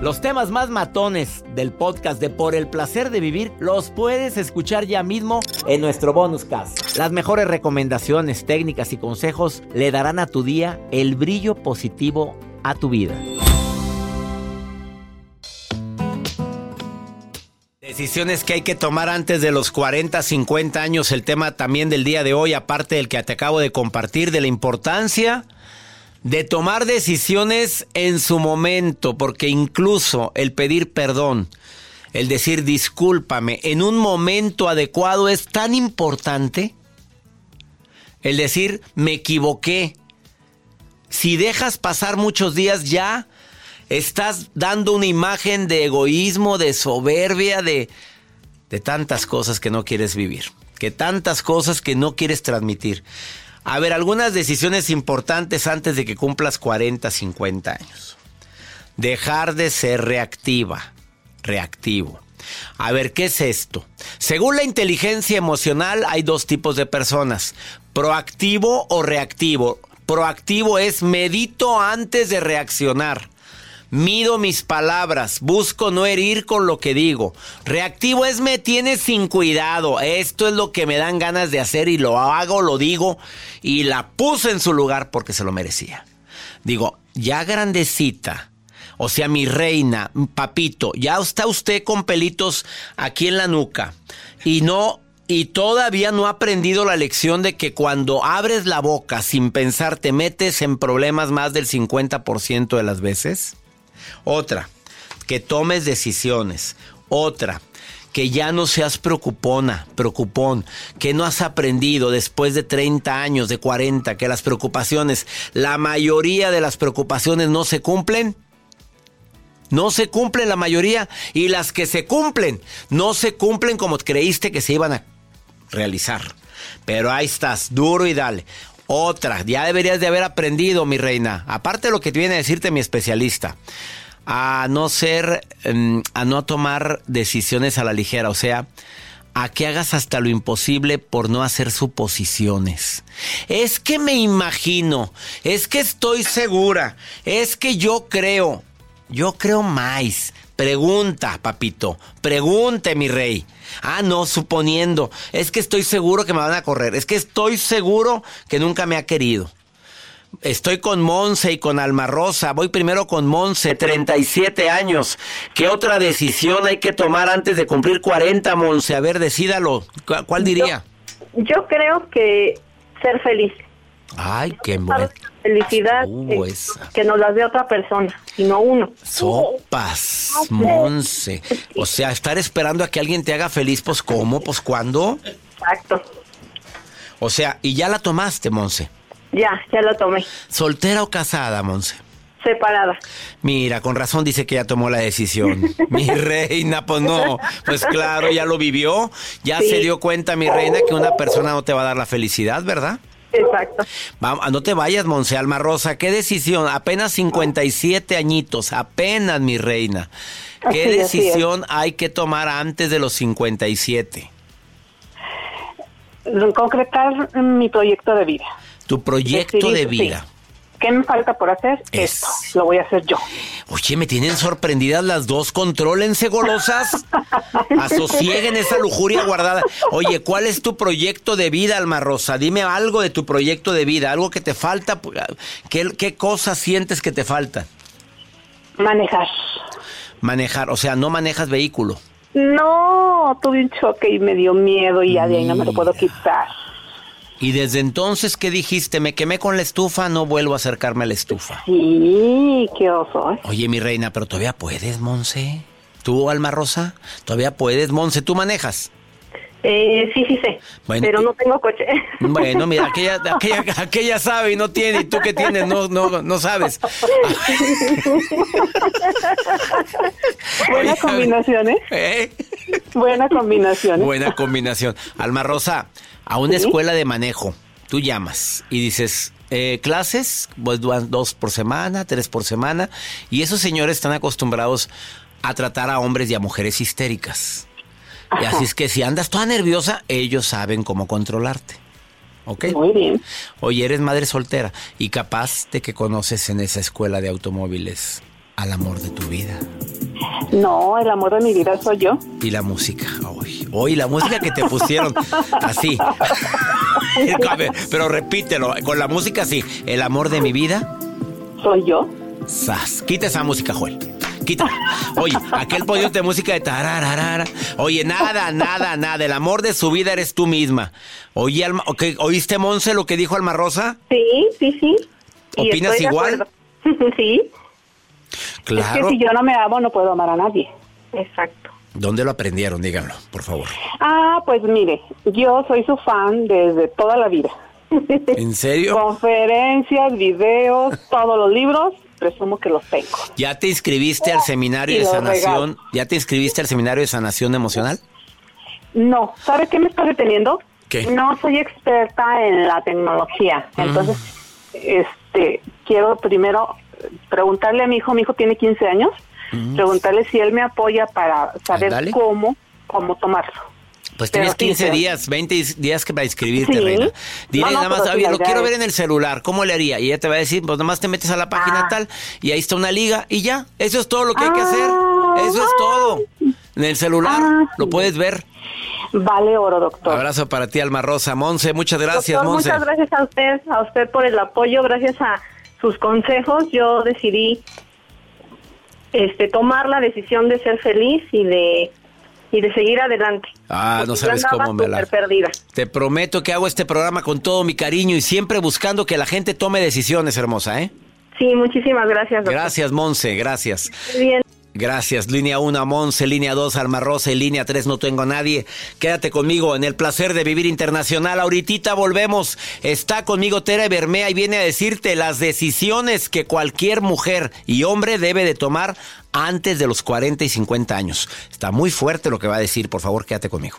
Los temas más matones del podcast de Por el placer de vivir los puedes escuchar ya mismo en nuestro bonus cast. Las mejores recomendaciones, técnicas y consejos le darán a tu día el brillo positivo a tu vida. Decisiones que hay que tomar antes de los 40, 50 años, el tema también del día de hoy, aparte del que te acabo de compartir, de la importancia de tomar decisiones en su momento, porque incluso el pedir perdón, el decir discúlpame en un momento adecuado es tan importante. El decir me equivoqué. Si dejas pasar muchos días ya estás dando una imagen de egoísmo, de soberbia, de, de tantas cosas que no quieres vivir, que tantas cosas que no quieres transmitir. A ver, algunas decisiones importantes antes de que cumplas 40, 50 años. Dejar de ser reactiva, reactivo. A ver, ¿qué es esto? Según la inteligencia emocional hay dos tipos de personas, proactivo o reactivo. Proactivo es medito antes de reaccionar. Mido mis palabras, busco no herir con lo que digo. Reactivo es me tienes sin cuidado. Esto es lo que me dan ganas de hacer y lo hago, lo digo y la puse en su lugar porque se lo merecía. Digo, ya grandecita, o sea, mi reina, papito, ya está usted con pelitos aquí en la nuca y no y todavía no ha aprendido la lección de que cuando abres la boca sin pensar te metes en problemas más del 50% de las veces. Otra, que tomes decisiones. Otra, que ya no seas preocupona, preocupón, que no has aprendido después de 30 años, de 40, que las preocupaciones, la mayoría de las preocupaciones no se cumplen. No se cumplen la mayoría y las que se cumplen no se cumplen como creíste que se iban a realizar. Pero ahí estás, duro y dale. Otra, ya deberías de haber aprendido, mi reina. Aparte de lo que viene a decirte mi especialista, a no ser, em, a no tomar decisiones a la ligera, o sea, a que hagas hasta lo imposible por no hacer suposiciones. Es que me imagino, es que estoy segura, es que yo creo, yo creo más. Pregunta, papito, pregunte, mi rey. Ah, no, suponiendo. Es que estoy seguro que me van a correr. Es que estoy seguro que nunca me ha querido. Estoy con Monse y con Alma Rosa. Voy primero con Monse, 37 años. ¿Qué otra decisión hay que tomar antes de cumplir 40, Monse? A ver, decídalo. ¿Cu- ¿Cuál diría? Yo creo que ser feliz. Ay, qué bueno. Felicidad Uh, eh, que nos las dé otra persona, y no uno. Sopas, Monse. O sea, estar esperando a que alguien te haga feliz, pues ¿cómo? Pues ¿cuándo? Exacto. O sea, y ya la tomaste, Monse. Ya, ya la tomé. ¿Soltera o casada, Monse? Separada. Mira, con razón dice que ya tomó la decisión. Mi reina, pues no. Pues claro, ya lo vivió. Ya Sí. se dio cuenta, mi reina, que una persona no te va a dar la felicidad, ¿verdad? Exacto. Vamos, no te vayas, Monse Alma Rosa. ¿Qué decisión? Apenas 57 añitos, apenas, mi reina. ¿Qué Así, decisión hay que tomar antes de los 57? Concretar mi proyecto de vida. Tu proyecto Decidir, de vida. sí. ¿Qué me falta por hacer? Es- Esto. Lo voy a hacer yo. Oye, me tienen sorprendidas las dos. Contrólense, golosas. Asosieguen esa lujuria guardada. Oye, ¿cuál es tu proyecto de vida, Alma Rosa? Dime algo de tu proyecto de vida, algo que te falta. ¿Qué, qué cosas sientes que te faltan? Manejar. Manejar, o sea, no manejas vehículo. No, tuve un choque y me dio miedo y ya de ahí no me lo puedo quitar. Y desde entonces, ¿qué dijiste? Me quemé con la estufa, no vuelvo a acercarme a la estufa. Sí, qué oso. ¿eh? Oye, mi reina, pero todavía puedes, Monse. ¿Tú, Alma Rosa? ¿Todavía puedes, Monse? ¿Tú manejas? Eh, sí, sí sé, Bueno, pero no tengo coche. Bueno, mira, aquella, aquella, aquella sabe y no tiene, y tú que tienes, no, no, no sabes. Buena combinación, ¿eh? ¿eh? Buena combinación. Buena combinación. Alma Rosa, a una Sí. escuela de manejo, tú llamas y dices, eh, clases, pues dos por semana, tres por semana, y esos señores están acostumbrados a tratar a hombres y a mujeres histéricas. Y así es que si andas toda nerviosa, ellos saben cómo controlarte. ¿Ok? Muy bien. Oye, eres madre soltera y capaz de que conoces en esa escuela de automóviles al amor de tu vida. No, el amor de mi vida soy yo. Y la música, hoy, hoy la música que te pusieron, así. Pero repítelo, con la música así. El amor de mi vida, Soy yo. sas. Quita esa música, Joel. Quita. Oye, aquel podio de música de tarararara. Oye, nada, nada, nada. El amor de su vida eres tú misma. Oye, Alma, ok, ¿oíste, Monse, lo que dijo Alma Rosa? Sí, sí, sí. ¿Opinas igual? sí, Claro. Es que si yo no me amo, no puedo amar a nadie. exacto. ¿Dónde lo aprendieron? Díganlo, por favor. Ah, pues mire, yo soy su fan desde toda la vida. ¿En serio? Conferencias, videos, todos los libros, presumo que los tengo. ¿Ya te inscribiste al seminario Y de sanación? regalo. ¿Ya te inscribiste al seminario de sanación emocional? No, ¿sabe qué me está deteniendo? ¿Qué? No soy experta en la tecnología, entonces, este, quiero primero preguntarle a mi hijo, mi hijo tiene 15 años, preguntarle si él me apoya para saber Ándale. cómo, cómo tomarlo. Pues Pero tienes sí, 15 pero- días, 20 días que para inscribirte, Sí. reina. Dile No, no, nada más, sí, oye, lo quiero ver en el celular, ¿cómo le haría? Y ella te va a decir, pues nomás te metes a la página Ah. tal y ahí está una liga y ya. Eso es todo lo que hay que hacer. Ah. Eso es todo. En el celular Ah, lo sí. puedes ver. Vale oro, doctor. Abrazo para ti, Alma Rosa. Monse, muchas gracias, Doctor, Monse. muchas gracias a usted, a usted por el apoyo, gracias a sus consejos, yo decidí este tomar la decisión de ser feliz y de y de seguir adelante. Ah, no sabes cómo me la... perdida. Te prometo que hago este programa con todo mi cariño y siempre buscando que la gente tome decisiones, hermosa, ¿eh? Sí, muchísimas gracias. doctor. Gracias, Monse, gracias. Muy bien. Gracias. Línea 1, Monse. Línea 2, Alma Rosa. Y línea 3, no tengo a nadie. Quédate conmigo en el placer de vivir internacional. Ahorita volvemos. Está conmigo Tera Bermea y viene a decirte las decisiones que cualquier mujer y hombre debe de tomar antes de los 40 y 50 años. Está muy fuerte lo que va a decir. Por favor, quédate conmigo.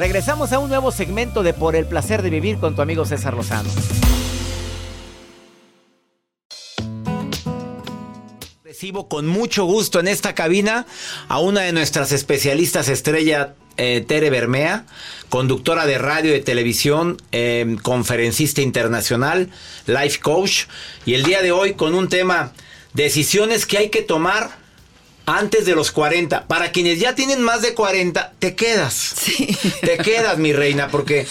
Regresamos a un nuevo segmento de Por el placer de vivir con tu amigo César Lozano. Recibo con mucho gusto en esta cabina a una de nuestras especialistas estrella, eh, Tere Bermea, conductora de radio y televisión, eh, conferencista internacional, life coach. Y el día de hoy con un tema, decisiones que hay que tomar antes de los 40. Para quienes ya tienen más de 40, te quedas. Sí. Te quedas, mi reina, porque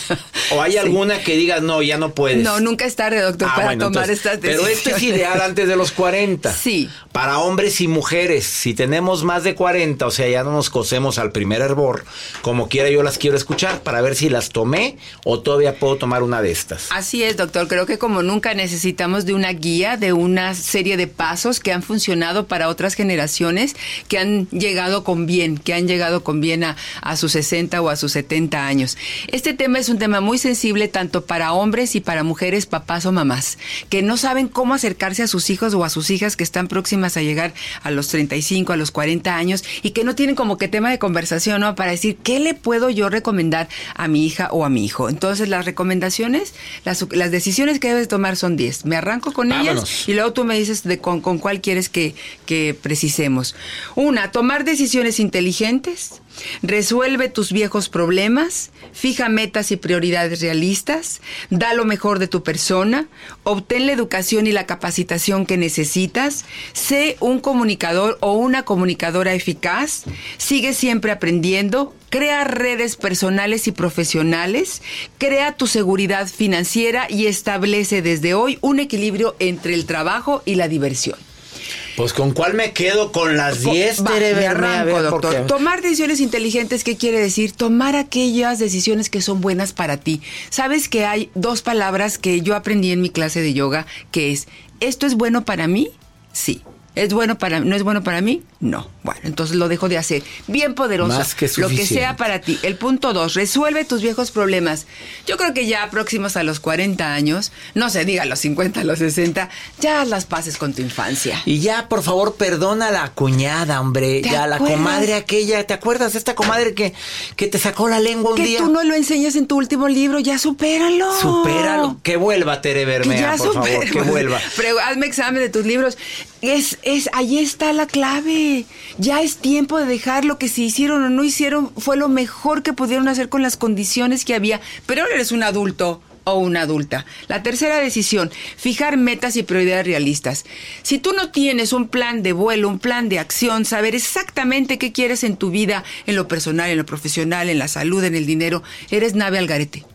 o hay alguna que digas, no, ya no puedes. No, nunca es tarde, doctor, Ah, para bueno, tomar entonces, estas Pero decisiones. esto es ideal antes de los 40. Sí. Para hombres y mujeres, si tenemos más de 40, o sea, ya no nos cosemos al primer hervor, como quiera yo las quiero escuchar para ver si las tomé o todavía puedo tomar una de estas. Así es, doctor. Creo que como nunca necesitamos de una guía, de una serie de pasos que han funcionado para otras generaciones, que han llegado con bien, que han llegado con bien a, a sus 60 o a sus 70 años. Este tema es un tema muy sensible tanto para hombres y para mujeres, papás o mamás, que no saben cómo acercarse a sus hijos o a sus hijas que están próximas a llegar a los 35, a los 40 años y que no tienen como que tema de conversación, ¿no? Para decir, ¿qué le puedo yo recomendar a mi hija o a mi hijo? Entonces, las recomendaciones, las, las decisiones que debes tomar son 10. Me arranco con ellas y luego tú me dices de con, con cuál quieres que, que precisemos. Una, tomar decisiones inteligentes. Resuelve tus viejos problemas, fija metas y prioridades realistas, da lo mejor de tu persona, obtén la educación y la capacitación que necesitas, sé un comunicador o una comunicadora eficaz, sigue siempre aprendiendo, crea redes personales y profesionales, crea tu seguridad financiera y establece desde hoy un equilibrio entre el trabajo y la diversión. Pues con cuál me quedo con las 10, Va, Tere me Bermea? A arranco, ver, doctor. Tomar decisiones inteligentes, ¿qué quiere decir? Tomar aquellas decisiones que son buenas para ti. Sabes que hay dos palabras que yo aprendí en mi clase de yoga, que es, ¿esto es bueno para mí? Sí. ¿Es bueno para no es bueno para mí? No. Bueno, entonces lo dejo de hacer. Bien poderoso. Más que Lo que sea para ti. El punto dos, resuelve tus viejos problemas. Yo creo que ya próximos a los 40 años, no se diga los 50, los 60, ya las pases con tu infancia. Y ya, por favor, perdona a la cuñada, hombre. ¿Te Ya, la comadre aquella. ¿Te acuerdas de esta comadre que, que te sacó la lengua un Que día? tú no lo enseñas en tu último libro, ya supéralo. Supéralo. Que vuelva, Tere Que Bermea, ya por favor, que vuelva. Pero hazme examen de tus libros. Es, es, ahí está la clave. Ya es tiempo de dejar lo que se hicieron o no hicieron. Fue lo mejor que pudieron hacer con las condiciones que había. Pero ahora eres un adulto o una adulta. La tercera decisión, fijar metas y prioridades realistas. Si tú no tienes un plan de vuelo, un plan de acción, saber exactamente qué quieres en tu vida, en lo personal, en lo profesional, en la salud, en el dinero, eres nave al garete.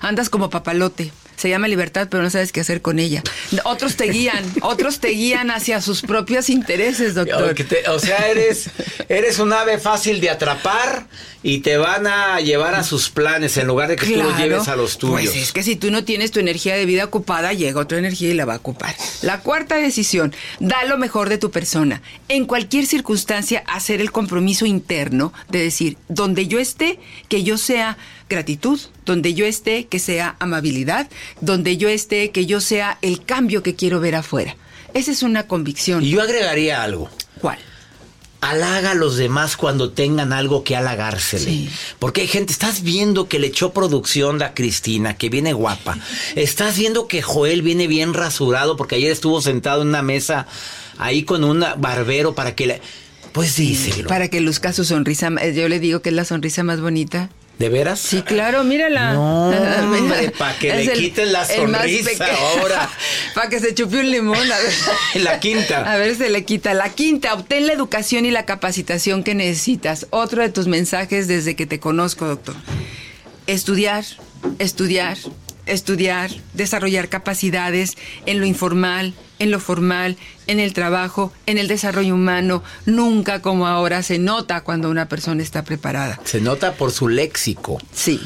Andas como papalote. Se llama libertad, pero no sabes qué hacer con ella. Otros te guían, otros te guían hacia sus propios intereses, doctor. O, que te- o sea, eres, eres un ave fácil de atrapar y te van a llevar a sus planes en lugar de que tú los lleves a los tuyos. Pues es que si tú no tienes tu energía de vida ocupada, llega otra energía y la va a ocupar. La cuarta decisión, da lo mejor de tu persona. En cualquier circunstancia, hacer el compromiso interno de decir, donde yo esté, que yo sea gratitud, donde yo esté, que sea amabilidad, donde yo esté, que yo sea el cambio que quiero ver afuera. Esa es una convicción. Y yo agregaría algo. ¿Cuál? Halaga a los demás cuando tengan algo que halagársele. Sí. Porque hay gente, estás viendo que le echó producción a Cristina, que viene guapa. Estás viendo que Joel viene bien rasurado porque ayer estuvo sentado en una mesa ahí con un barbero para que le... Pues díselo. Para que luzca su sonrisa. eh, Yo le digo que es la sonrisa más bonita. ¿De veras? Sí, claro, mírala. No, hombre, pa' que Es le quiten la sonrisa ahora. Para que se chupe un limón. A ver. La quinta. A ver, se le quita. La quinta, obtén la educación y la capacitación que necesitas. Otro de tus mensajes desde que te conozco, doctor. Estudiar, estudiar, estudiar, desarrollar capacidades en lo informal, en lo formal, en el trabajo, en el desarrollo humano. Nunca como ahora se nota cuando una persona está preparada. Se nota por su léxico. Sí.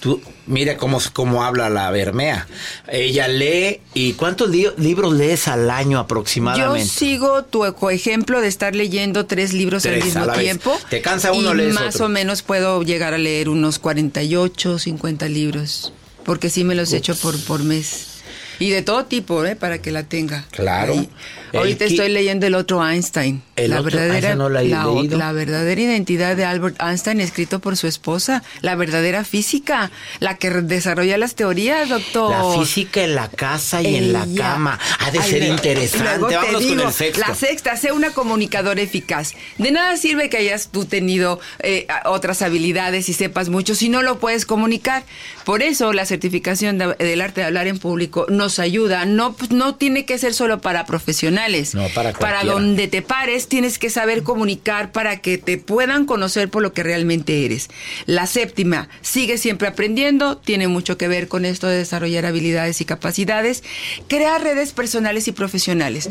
Tú, mira cómo, cómo habla la Bermea. Ella lee. ¿Y cuántos li- libros lees al año Yo aproximadamente? sigo tu ejemplo de estar leyendo tres libros Tres al mismo vez. tiempo. Te cansa uno, y lees más otro. o menos puedo llegar a leer unos 48, 50 libros. Porque sí me los echo por, por mes. Y de todo tipo, ¿eh? Para que la tenga. Claro. Ahí. Ahorita estoy leyendo el otro Einstein. El la, otro- verdadera, ese no la, leído. la verdadera identidad de Albert Einstein, escrito por su esposa. La verdadera física. La que desarrolla las teorías, doctor. La física en la casa y en la cama. Ha de Ay, ser interesante. luego te con digo, el sexto. La sexta, sé una comunicadora eficaz. De nada sirve que hayas tú tenido eh, otras habilidades y sepas mucho si no lo puedes comunicar. Por eso la certificación de- del arte de hablar en público nos ayuda. No, pues, no tiene que ser solo para profesionales. No, para cualquiera. donde te pares tienes que saber comunicar para que te puedan conocer por lo que realmente eres. La séptima, sigue siempre aprendiendo, tiene mucho que ver con esto de desarrollar habilidades y capacidades, crear redes personales y profesionales.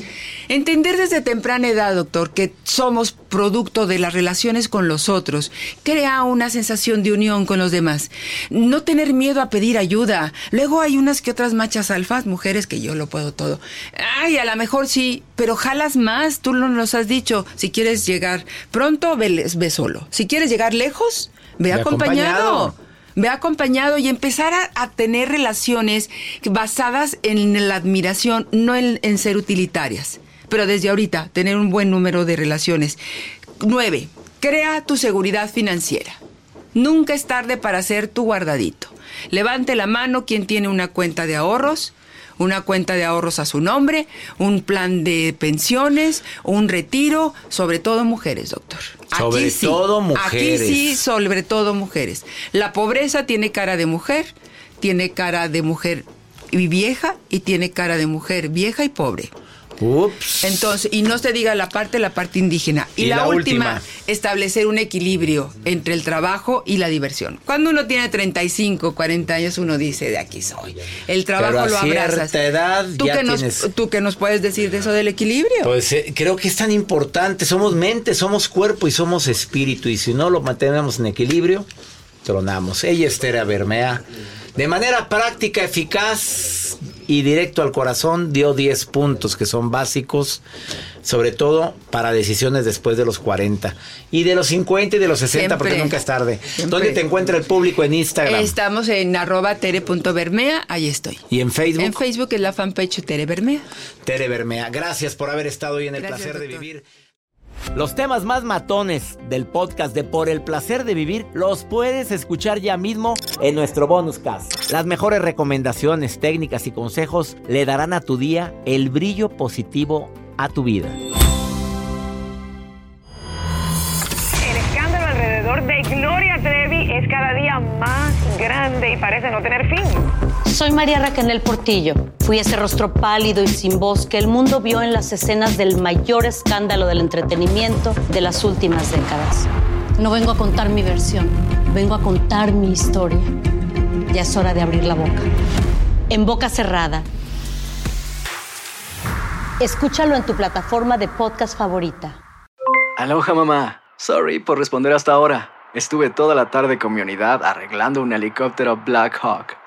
Entender desde temprana edad, doctor, que somos producto de las relaciones con los otros, crea una sensación de unión con los demás. No tener miedo a pedir ayuda. Luego hay unas que otras machas alfas, mujeres que yo lo puedo todo. Ay, a lo mejor sí, pero jalas más, tú no nos has dicho. Si quieres llegar pronto, ve, ve solo. Si quieres llegar lejos, ve, Ve acompañado. acompañado. Ve acompañado y empezar a, a tener relaciones basadas en la admiración, no en, en ser utilitarias. Pero desde ahorita, tener un buen número de relaciones. Nueve, crea tu seguridad financiera. Nunca es tarde para hacer tu guardadito. Levante la mano quien tiene una cuenta de ahorros, una cuenta de ahorros a su nombre, un plan de pensiones, un retiro, sobre todo mujeres, doctor. Sobre todo mujeres. Aquí sí, sobre todo mujeres. La pobreza tiene cara de mujer, tiene cara de mujer y vieja y tiene cara de mujer vieja y pobre. Ups. Entonces, y no se diga la parte, la parte indígena. Y, Y la, la última, última. establecer un equilibrio entre el trabajo y la diversión. Cuando uno tiene 35, 40 años, uno dice, de aquí soy. El trabajo Pero a lo abrazas. cierta edad ¿Tú, ya nos, tienes- ¿Tú qué nos puedes decir de eso del equilibrio? Pues eh, creo que es tan importante. Somos mente, somos cuerpo y somos espíritu. Y si no lo mantenemos en equilibrio, tronamos. Ella es Tere Bermea. De manera práctica, eficaz y directo al corazón, dio 10 puntos que son básicos, sobre todo para decisiones después de los 40. Y de los 50 y de los 60, porque nunca es tarde. Siempre. ¿Dónde te encuentra el público en Instagram? Estamos en arroba tere.bermea, ahí estoy. Y en Facebook, En Facebook es la fanpage Tere Bermea. Tere Bermea. Gracias por haber estado hoy en el Gracias, placer de vivir. Los temas más matones del podcast de Por el placer de vivir los puedes escuchar ya mismo en nuestro bonus cast. Las mejores recomendaciones, técnicas y consejos le darán a tu día el brillo positivo a tu vida. El escándalo alrededor de Gloria Trevi es cada día más grande y parece no tener fin. Soy María Raquel Portillo. Fui ese rostro pálido y sin voz que el mundo vio en las escenas del mayor escándalo del entretenimiento de las últimas décadas. No vengo a contar mi versión, vengo a contar mi historia. Ya es hora de abrir la boca. En boca cerrada. Escúchalo en tu plataforma de podcast favorita. Aloha mamá. Sorry por responder hasta ahora. Estuve toda la tarde con mi unidad arreglando un helicóptero Black Hawk.